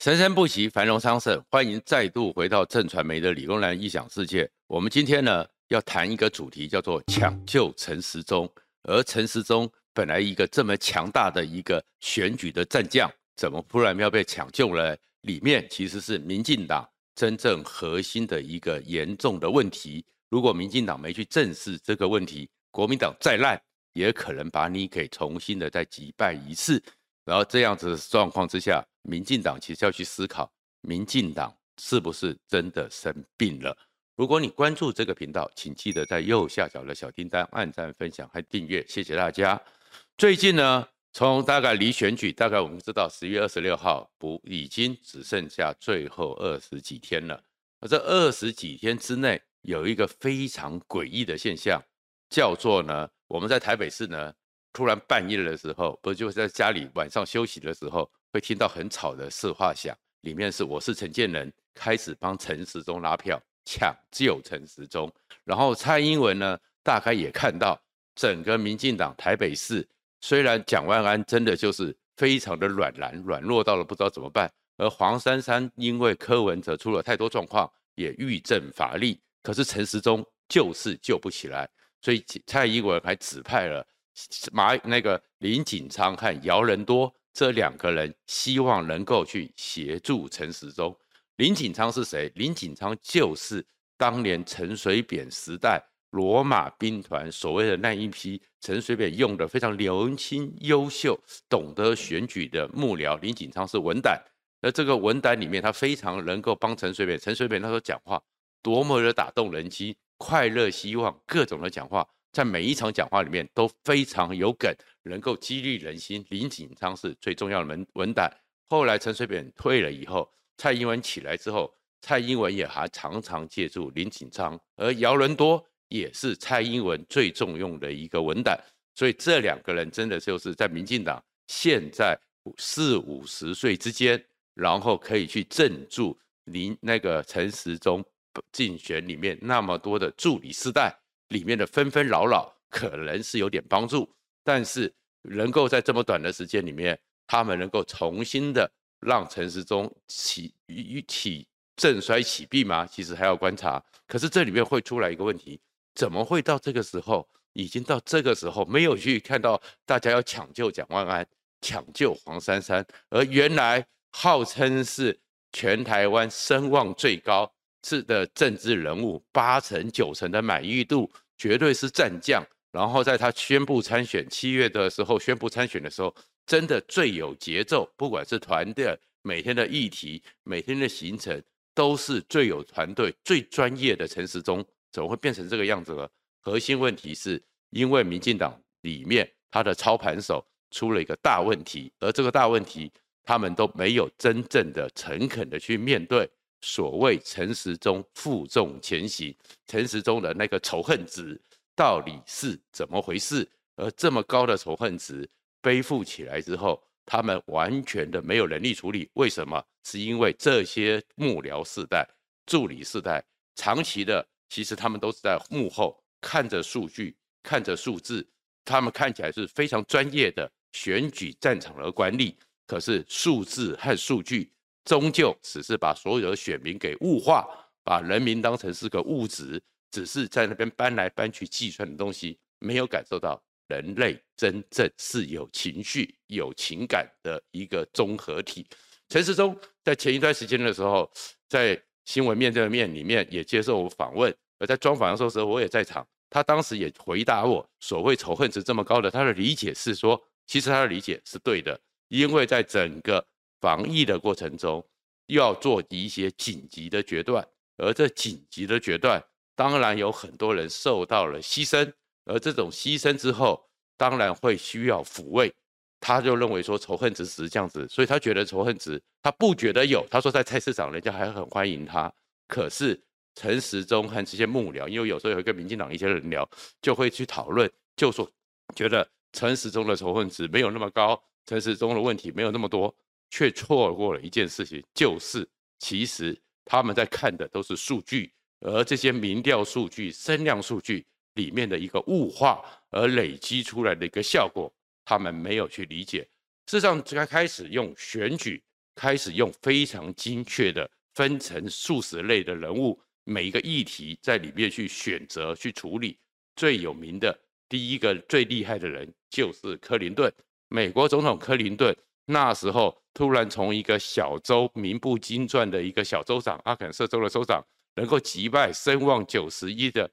生生不息，繁荣昌盛。欢迎再度回到正传媒的理工男异想世界。我们今天呢要谈一个主题，叫做抢救陈时中。而陈时中本来一个这么强大的一个选举的战将，怎么突然要被抢救了？里面其实是民进党真正核心的一个严重的问题。如果民进党没去正视这个问题，国民党再烂，也可能把你给重新的再击败一次。然后这样子的状况之下。民进党其实要去思考，民进党是不是真的生病了？如果你关注这个频道，请记得在右下角的小叮当按赞、分享和订阅，谢谢大家。最近呢，从大概离选举，大概我们知道十月二十六号不已经只剩下最后二十几天了。而这二十几天之内，有一个非常诡异的现象，叫做呢，我们在台北市呢，突然半夜的时候，不就是在家里晚上休息的时候。会听到很吵的市话响，里面是我是陈建仁，开始帮陈时中拉票，抢救陈时中。然后蔡英文呢，大概也看到整个民进党台北市，虽然蒋万安真的就是非常的软烂，软弱到了不知道怎么办，而黄珊珊因为柯文哲出了太多状况，也欲振乏力，可是陈时中就是救不起来，所以蔡英文还指派了马那个林锦昌和姚人多。这两个人希望能够去协助陈时中。林锦昌是谁？林锦昌就是当年陈水扁时代罗马兵团所谓的那一批陈水扁用的非常年轻、优秀、懂得选举的幕僚。林锦昌是文胆，而这个文胆里面，他非常能够帮陈水扁。陈水扁那时候讲话多么的打动人心，快乐、希望各种的讲话。在每一场讲话里面都非常有梗，能够激励人心。林锦昌是最重要的文文胆。后来陈水扁退了以后，蔡英文起来之后，蔡英文也还常常借助林锦昌，而姚人多也是蔡英文最重用的一个文胆。所以这两个人真的就是在民进党现在四五十岁之间，然后可以去镇住林那个陈时中竞选里面那么多的助理世代。里面的纷纷扰扰可能是有点帮助，但是能够在这么短的时间里面，他们能够重新的让陈时中起起振衰起毙吗？其实还要观察。可是这里面会出来一个问题：怎么会到这个时候，已经到这个时候，没有去看到大家要抢救蒋万安、抢救黄珊珊，而原来号称是全台湾声望最高。是的政治人物，八成九成的满意度，绝对是战将。然后在他宣布参选七月的时候，宣布参选的时候，真的最有节奏，不管是团队每天的议题、每天的行程，都是最有团队、最专业的陈时中，怎么会变成这个样子呢？核心问题是因为民进党里面他的操盘手出了一个大问题，而这个大问题他们都没有真正的诚恳的去面对。所谓陈时中负重前行，陈时中的那个仇恨值到底是怎么回事？而这么高的仇恨值背负起来之后，他们完全的没有能力处理。为什么？是因为这些幕僚世代、助理世代，长期的其实他们都是在幕后看着数据、看着数字，他们看起来是非常专业的选举战场的管理，可是数字和数据。终究只是把所有的选民给物化，把人民当成是个物质，只是在那边搬来搬去计算的东西，没有感受到人类真正是有情绪、有情感的一个综合体。陈时中在前一段时间的时候，在新闻面对面里面也接受访问，而在专访的时候时候，我也在场。他当时也回答我，所谓仇恨值这么高的，他的理解是说，其实他的理解是对的，因为在整个。防疫的过程中，要做一些紧急的决断，而这紧急的决断，当然有很多人受到了牺牲，而这种牺牲之后，当然会需要抚慰。他就认为说仇恨值是这样子，所以他觉得仇恨值，他不觉得有。他说在菜市场人家还很欢迎他，可是陈时中和这些幕僚，因为有时候有一个民进党一些人聊，就会去讨论，就说觉得陈时中的仇恨值没有那么高，陈时中的问题没有那么多。却错过了一件事情，就是其实他们在看的都是数据，而这些民调数据、声量数据里面的一个物化而累积出来的一个效果，他们没有去理解。事实上，才开始用选举开始用非常精确的分成数十类的人物，每一个议题在里面去选择去处理。最有名的第一个最厉害的人就是克林顿，美国总统克林顿。那时候突然从一个小州名不经传的一个小州长，阿肯色州的州长，能够击败声望九十一的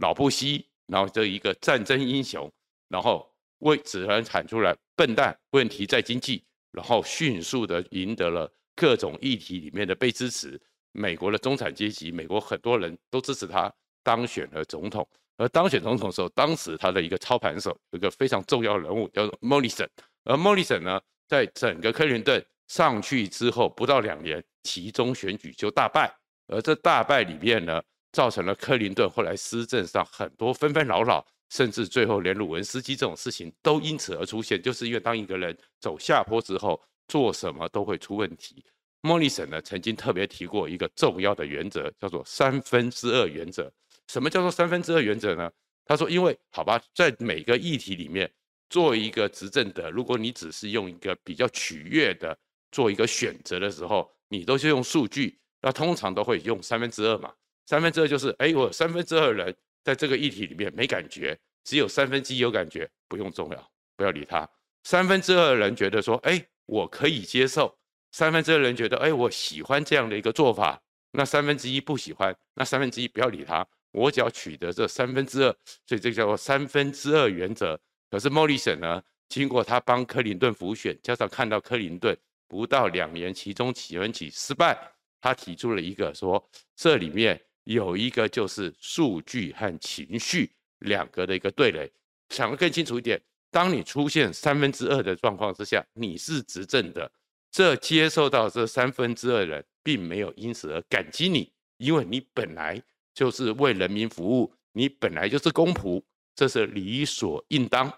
老布希，然后这一个战争英雄，然后为只能喊出来笨蛋，问题在经济，然后迅速的赢得了各种议题里面的被支持，美国的中产阶级，美国很多人都支持他当选了总统，而当选总统的时候，当时他的一个操盘手，一个非常重要的人物叫做莫里森，而莫里森呢。在整个克林顿上去之后，不到两年，其中选举就大败，而这大败里面呢，造成了克林顿后来施政上很多纷纷扰扰，甚至最后连鲁文斯基这种事情都因此而出现，就是因为当一个人走下坡之后，做什么都会出问题。莫里森呢，曾经特别提过一个重要的原则，叫做三分之二原则。什么叫做三分之二原则呢？他说，因为好吧，在每个议题里面。做一个执政的，如果你只是用一个比较取悦的做一个选择的时候，你都是用数据，那通常都会用三分之二嘛。三分之二就是，哎，我三分之二人在这个议题里面没感觉，只有三分之一有感觉，不用重要，不要理他。三分之二人觉得说，哎，我可以接受。三分之二人觉得，哎，我喜欢这样的一个做法。那三分之一不喜欢，那三分之一不要理他，我只要取得这三分之二，所以这叫做三分之二原则。可是莫里森呢，经过他帮克林顿辅选，加上看到克林顿不到两年其中选举失败，他提出了一个说，这里面有一个就是数据和情绪两个的一个对垒。想得更清楚一点，当你出现三分之二的状况之下，你是执政的，这接受到这三分之二的人并没有因此而感激你，因为你本来就是为人民服务，你本来就是公仆，这是理所应当。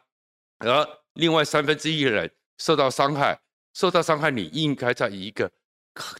而另外三分之一的人受到伤害，受到伤害，你应该在一个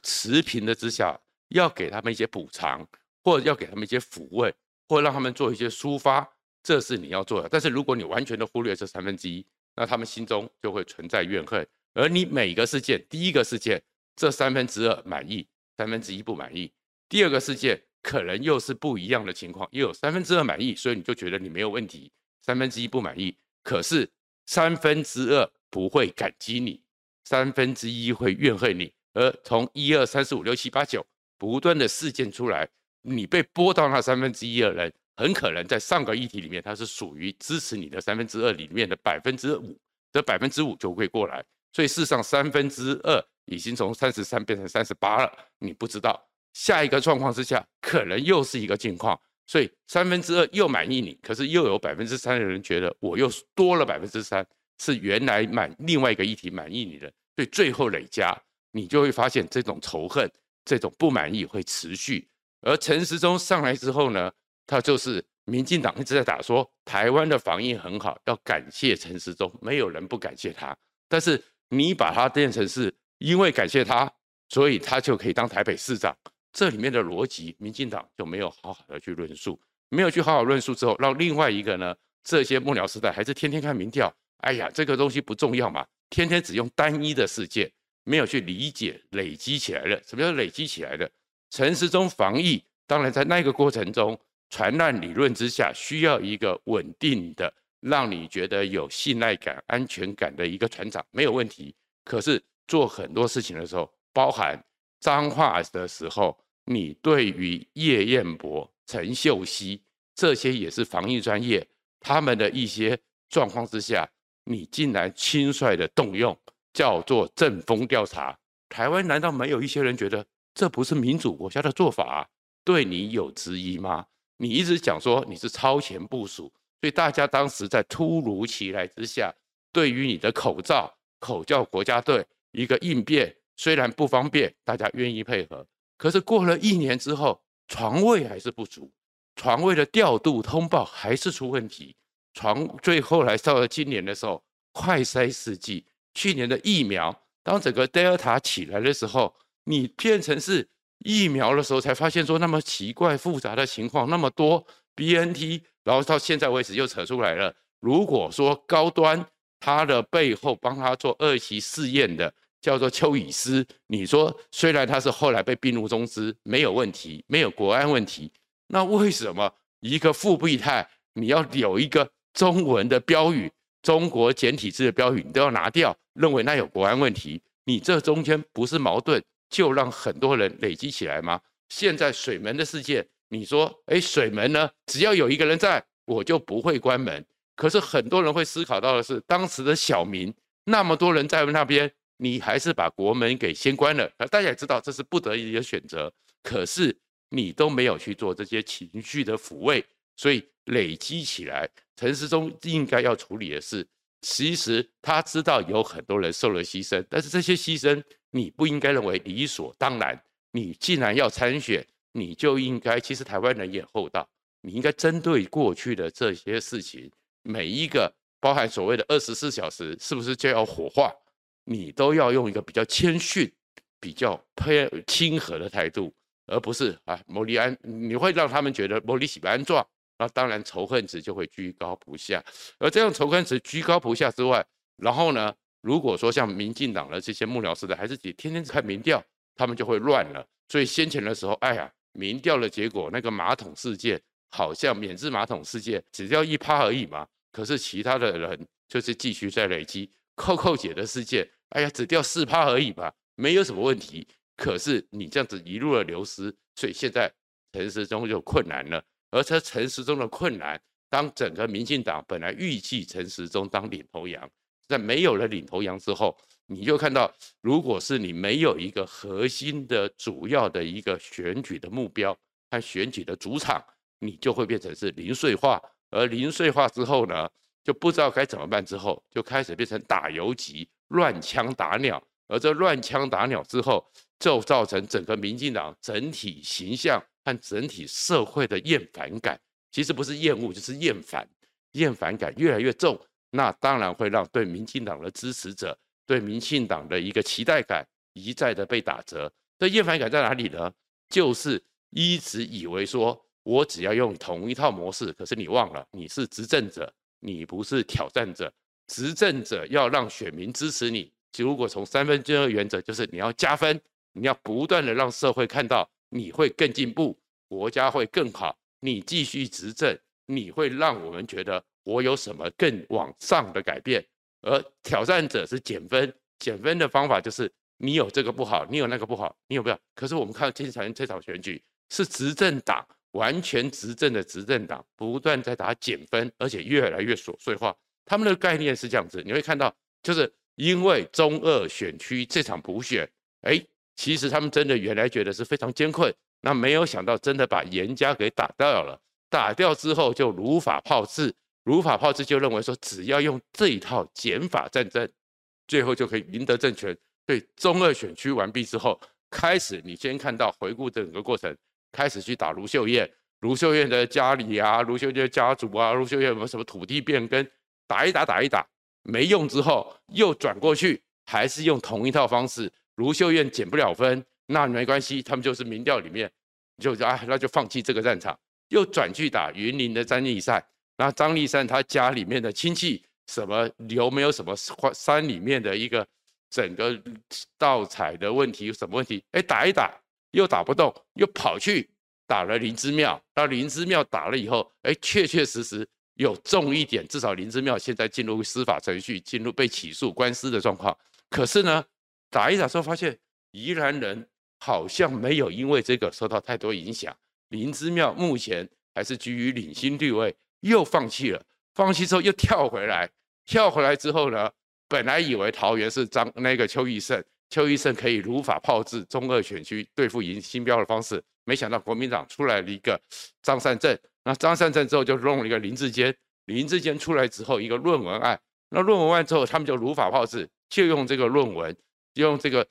持平的之下，要给他们一些补偿，或者要给他们一些抚慰，或让他们做一些抒发，这是你要做的。但是如果你完全的忽略这三分之一，那他们心中就会存在怨恨。而你每个事件，第一个事件这三分之二满意，三分之一不满意；第二个事件可能又是不一样的情况，又有三分之二满意，所以你就觉得你没有问题，三分之一不满意，可是。三分之二不会感激你，三分之一会怨恨你。而从一二三四五六七八九不断的事件出来，你被拨到那三分之一的人，很可能在上个议题里面，他是属于支持你的三分之二里面的百分之五，这百分之五就会过来。所以事实上，三分之二已经从三十三变成三十八了。你不知道下一个状况之下，可能又是一个境况。所以三分之二又满意你，可是又有百分之三的人觉得我又多了百分之三，是原来满另外一个议题满意你的，所以最后累加，你就会发现这种仇恨、这种不满意会持续。而陈时中上来之后呢，他就是民进党一直在打说台湾的防疫很好，要感谢陈时中，没有人不感谢他。但是你把他变成是因为感谢他，所以他就可以当台北市长。这里面的逻辑，民进党就没有好好的去论述，没有去好好论述之后，让另外一个呢，这些幕僚时代还是天天看民调，哎呀，这个东西不重要嘛，天天只用单一的事件，没有去理解累积起来的。什么叫累积起来的？陈时中防疫，当然在那个过程中，传染理论之下，需要一个稳定的，让你觉得有信赖感、安全感的一个船长，没有问题。可是做很多事情的时候，包含脏话的时候。你对于叶彦博、陈秀熙这些也是防疫专业，他们的一些状况之下，你竟然轻率的动用，叫做阵风调查。台湾难道没有一些人觉得这不是民主国家的做法？对你有质疑吗？你一直讲说你是超前部署，所以大家当时在突如其来之下，对于你的口罩口叫国家队一个应变，虽然不方便，大家愿意配合。可是过了一年之后，床位还是不足，床位的调度通报还是出问题。床最后来到了今年的时候，快筛试剂，去年的疫苗，当整个 Delta 起来的时候，你变成是疫苗的时候，才发现说那么奇怪复杂的情况那么多 BNT，然后到现在为止又扯出来了。如果说高端它的背后帮他做二期试验的。叫做邱已思。你说虽然他是后来被并入中资，没有问题，没有国安问题，那为什么一个富必泰你要有一个中文的标语，中国简体字的标语你都要拿掉，认为那有国安问题？你这中间不是矛盾，就让很多人累积起来吗？现在水门的事件，你说，哎，水门呢？只要有一个人在，我就不会关门。可是很多人会思考到的是，当时的小民那么多人在那边，你还是把国门给先关了。大家也知道这是不得已的选择，可是你都没有去做这些情绪的抚慰，所以累积起来，陈时中应该要处理的是，其实他知道有很多人受了牺牲，但是这些牺牲你不应该认为理所当然。你既然要参选，你就应该，其实台湾人也厚道，你应该针对过去的这些事情，每一个包含所谓的二十四小时，是不是就要火化？你都要用一个比较谦逊、比较偏亲和的态度，而不是啊，莫里安，你会让他们觉得莫里喜不安状，那当然仇恨值就会居高不下。而这样仇恨值居高不下之外，然后呢，如果说像民进党的这些幕僚似的，还是天天看民调。他们就会乱了，所以先前的时候，哎呀，民调的结果那个马桶事件，好像免治马桶事件只要一趴而已嘛。可是其他的人就是继续在累积，扣扣姐的事件，哎呀，只掉四趴而已吧，没有什么问题。可是你这样子一路的流失，所以现在陈时中就困难了。而这陈时中的困难，当整个民进党本来预计陈时中当领头羊，在没有了领头羊之后。你就看到，如果是你没有一个核心的主要的一个选举的目标和选举的主场，你就会变成是零碎化。而零碎化之后呢，就不知道该怎么办。之后就开始变成打游击、乱枪打鸟。而这乱枪打鸟之后，就造成整个民进党整体形象和整体社会的厌烦感。其实不是厌恶，就是厌烦，厌烦感越来越重。那当然会让对民进党的支持者。对民进党的一个期待感一再的被打折，这厌烦感在哪里呢？就是一直以为说我只要用同一套模式，可是你忘了你是执政者，你不是挑战者。执政者要让选民支持你，如果从三分之二原则，就是你要加分，你要不断的让社会看到你会更进步，国家会更好，你继续执政，你会让我们觉得我有什么更往上的改变。而挑战者是减分，减分的方法就是你有这个不好，你有那个不好，你有没有？可是我们看到今天这场选举是执政党完全执政的执政党不断在打减分，而且越来越琐碎化。他们的概念是这样子，你会看到，就是因为中二选区这场补选，哎，其实他们真的原来觉得是非常艰困，那没有想到真的把严家给打掉了，打掉之后就如法炮制。如法炮制，就认为说，只要用这一套减法战争，最后就可以赢得政权。对中二选区完毕之后，开始你先看到回顾整个过程，开始去打卢秀燕，卢秀燕的家里啊，卢秀燕的家族啊，卢秀燕有没有什么土地变更，打一打打一打，没用之后，又转过去，还是用同一套方式。卢秀燕减不了分，那没关系，他们就是民调里面，就啊，那就放弃这个战场，又转去打云林的张丽善。那张丽善他家里面的亲戚，什么有没有什么山里面的一个整个盗采的问题？有什么问题？哎，打一打又打不动，又跑去打了林姿妙。那林姿妙打了以后，哎，确确实实有重一点，至少林姿妙现在进入司法程序，进入被起诉官司的状况。可是呢，打一打之后发现宜兰人好像没有因为这个受到太多影响。林姿妙目前还是居于领先地位。又放弃了，放弃之后又跳回来，跳回来之后呢，本来以为桃园是张那个邱义胜，邱医生可以如法炮制中二选区对付赢新标的方式，没想到国民党出来了一个张善政，那张善政之后就弄了一个林志坚，林志坚出来之后一个论文案，那论文案之后他们就如法炮制，就用这个论文，用这个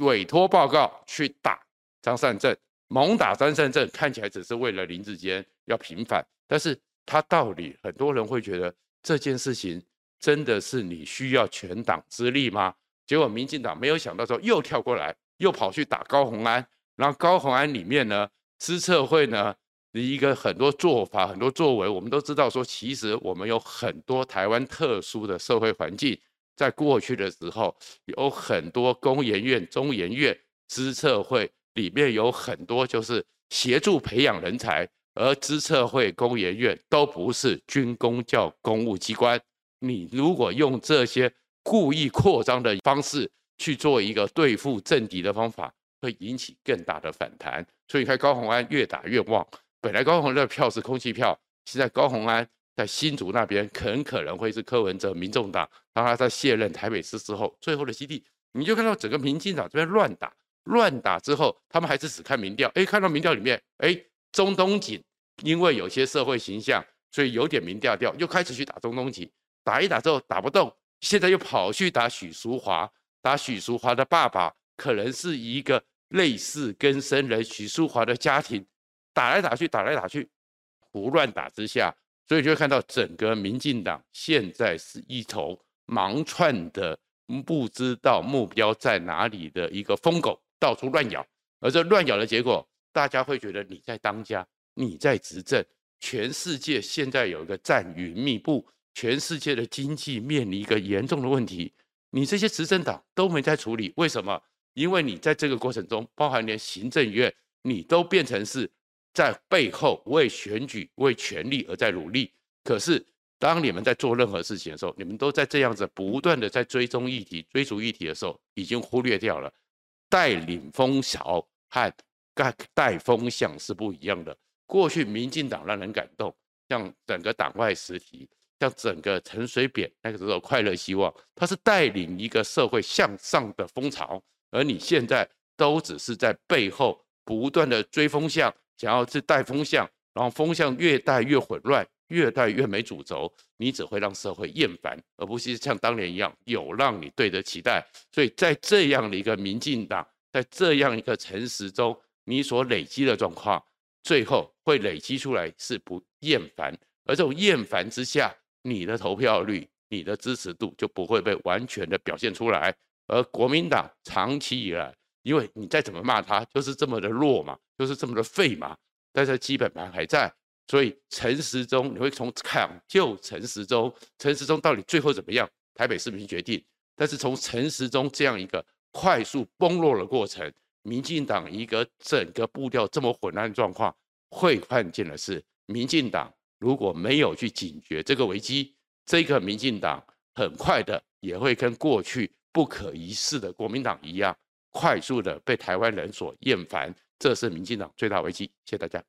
委托报告去打张善政，猛打张善政，看起来只是为了林志坚要平反，但是。他道理，很多人会觉得这件事情真的是你需要全党之力吗？结果民进党没有想到说又跳过来，又跑去打高虹安，然后高虹安里面呢，资策会呢一个很多做法、很多作为，我们都知道说，其实我们有很多台湾特殊的社会环境，在过去的时候，有很多工研院、中研院、资策会里面有很多就是协助培养人才，而资策会、工研院都不是军公教公务机关。你如果用这些故意扩张的方式去做一个对付政敌的方法，会引起更大的反弹。所以你看高虹安越打越旺，本来高虹安的票是空气票，现在高虹安在新竹那边很可能会是柯文哲、民众党，当他在卸任台北市之后最后的基地，你就看到整个民进党这边乱打，乱打之后，他们还是只看民调，哎，看到民调里面，哎，中东锦因为有些社会形象，所以有点民调调，又开始去打中东锦。打一打之后打不动，现在又跑去打许淑华，打许淑华的爸爸可能是一个类似跟生人许淑华的家庭，打来打去，打来打去，胡乱打之下，所以就会看到整个民进党现在是一头忙窜的，不知道目标在哪里的一个疯狗，到处乱咬，而这乱咬的结果，大家会觉得你在当家，你在执政，全世界现在有一个战云密布。全世界的经济面临一个严重的问题，你这些执政党都没在处理，为什么？因为你在这个过程中，包含连行政院，你都变成是在背后为选举、为权力而在努力。可是当你们在做任何事情的时候，你们都在这样子不断的在追踪议题、追逐议题的时候，已经忽略掉了带领风潮和带带风向是不一样的。过去民进党让人感动，像整个党外实体。像整个陈水扁那个时候快乐希望，他是带领一个社会向上的风潮，而你现在都只是在背后不断的追风向，想要去带风向，然后风向越带越混乱，越带越没主轴，你只会让社会厌烦，而不是像当年一样有让你对得期待。所以在这样的一个民进党，在这样一个城市中，你所累积的状况，最后会累积出来是不厌烦，而这种厌烦之下。你的投票率、你的支持度就不会被完全的表现出来，而国民党长期以来，因为你再怎么骂他，就是这么的弱嘛，就是这么的废嘛，但是基本盘还在，所以陈时中你会从抢救陈时中，陈时中到底最后怎么样？台北市民决定。但是从陈时中这样一个快速崩落的过程，民进党一个整个步调这么混乱的状况，会看见的是民进党。如果没有去警觉这个危机，这个民进党很快的也会跟过去不可一世的国民党一样，快速的被台湾人所厌烦。这是民进党最大危机。谢谢大家。